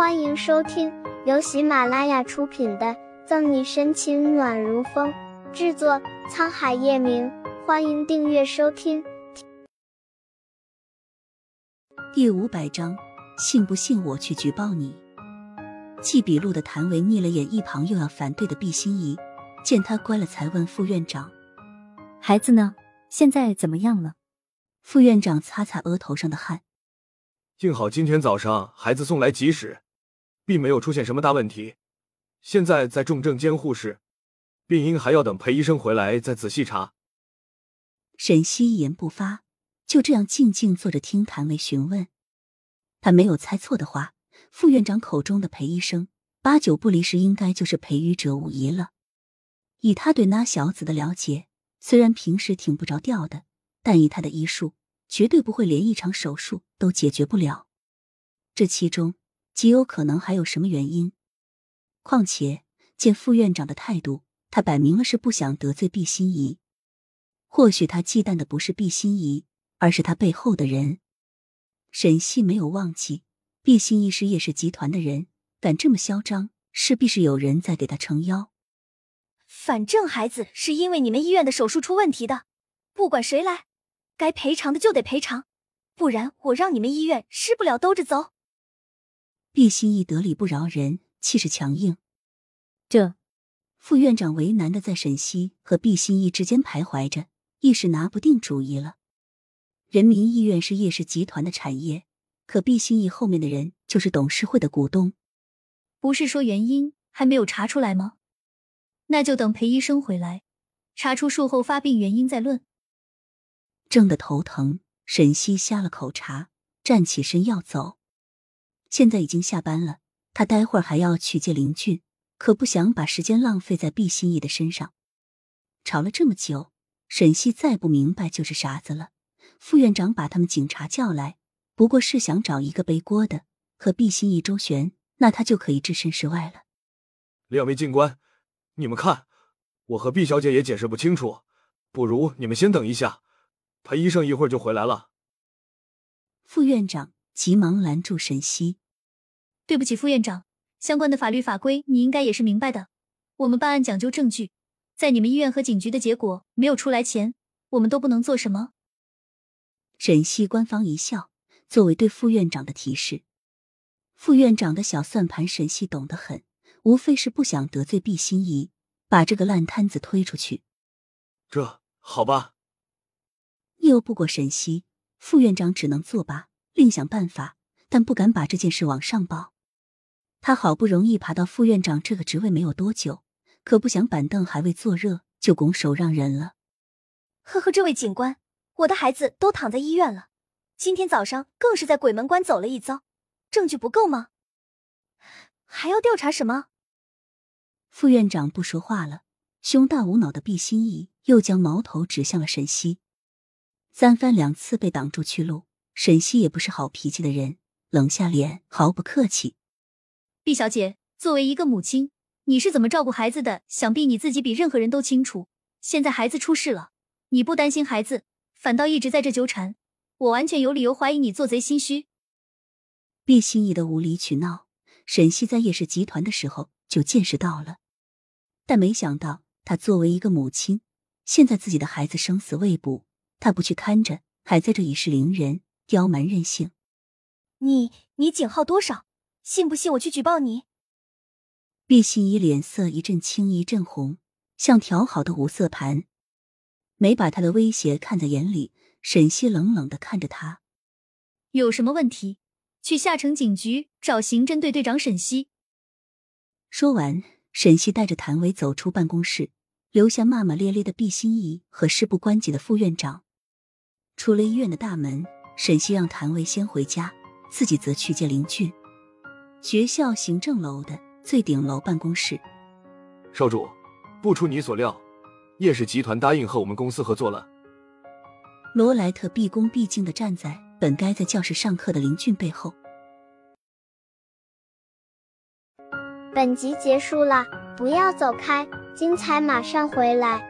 欢迎收听由喜马拉雅出品的《赠你深情暖如风》，制作沧海夜明。欢迎订阅收听。第五百章，信不信我去举报你？记笔录的谭维睨了眼一旁又要反对的毕心怡，见他乖了，才问副院长：“孩子呢？现在怎么样了？”副院长擦擦额头上的汗。幸好今天早上孩子送来及时，并没有出现什么大问题。现在在重症监护室，病因还要等裴医生回来再仔细查。沈西一言不发，就这样静静坐着听谭维询问。他没有猜错的话，副院长口中的裴医生，八九不离十应该就是裴宇哲无疑了。以他对那小子的了解，虽然平时挺不着调的，但以他的医术。绝对不会连一场手术都解决不了，这其中极有可能还有什么原因。况且见副院长的态度，他摆明了是不想得罪毕心怡。或许他忌惮的不是毕心怡，而是他背后的人。沈系没有忘记，毕心怡是叶氏集团的人，敢这么嚣张，势必是有人在给他撑腰。反正孩子是因为你们医院的手术出问题的，不管谁来。该赔偿的就得赔偿，不然我让你们医院吃不了兜着走。毕心怡得理不饶人，气势强硬。这副院长为难的在沈西和毕心怡之间徘徊着，一时拿不定主意了。人民医院是叶氏集团的产业，可毕心怡后面的人就是董事会的股东。不是说原因还没有查出来吗？那就等裴医生回来，查出术后发病原因再论。正的头疼，沈西下了口茶，站起身要走。现在已经下班了，他待会儿还要去接林俊，可不想把时间浪费在毕心怡的身上。吵了这么久，沈西再不明白就是傻子了。副院长把他们警察叫来，不过是想找一个背锅的，和毕心怡周旋，那他就可以置身事外了。两位警官，你们看，我和毕小姐也解释不清楚，不如你们先等一下。裴医生一会儿就回来了。副院长急忙拦住沈西：“对不起，副院长，相关的法律法规你应该也是明白的。我们办案讲究证据，在你们医院和警局的结果没有出来前，我们都不能做什么。”沈西官方一笑，作为对副院长的提示。副院长的小算盘，沈西懂得很，无非是不想得罪毕心怡，把这个烂摊子推出去。这好吧。拗不过沈西，副院长只能作罢，另想办法，但不敢把这件事往上报。他好不容易爬到副院长这个职位没有多久，可不想板凳还未坐热就拱手让人了。呵呵，这位警官，我的孩子都躺在医院了，今天早上更是在鬼门关走了一遭，证据不够吗？还要调查什么？副院长不说话了，胸大无脑的毕心怡又将矛头指向了沈西。三番两次被挡住去路，沈西也不是好脾气的人，冷下脸，毫不客气。毕小姐，作为一个母亲，你是怎么照顾孩子的？想必你自己比任何人都清楚。现在孩子出事了，你不担心孩子，反倒一直在这纠缠，我完全有理由怀疑你做贼心虚。毕心怡的无理取闹，沈西在叶氏集团的时候就见识到了，但没想到她作为一个母亲，现在自己的孩子生死未卜。她不去看着，还在这以势凌人、刁蛮任性。你你警号多少？信不信我去举报你？毕心怡脸色一阵青一阵红，像调好的五色盘，没把他的威胁看在眼里。沈西冷冷的看着他，有什么问题，去下城警局找刑侦队队长沈西。说完，沈西带着谭伟走出办公室，留下骂骂咧咧的毕心怡和事不关己的副院长。出了医院的大门，沈西让谭维先回家，自己则去接林俊。学校行政楼的最顶楼办公室，少主，不出你所料，叶氏集团答应和我们公司合作了。罗莱特毕恭毕敬的站在本该在教室上课的林俊背后。本集结束了，不要走开，精彩马上回来。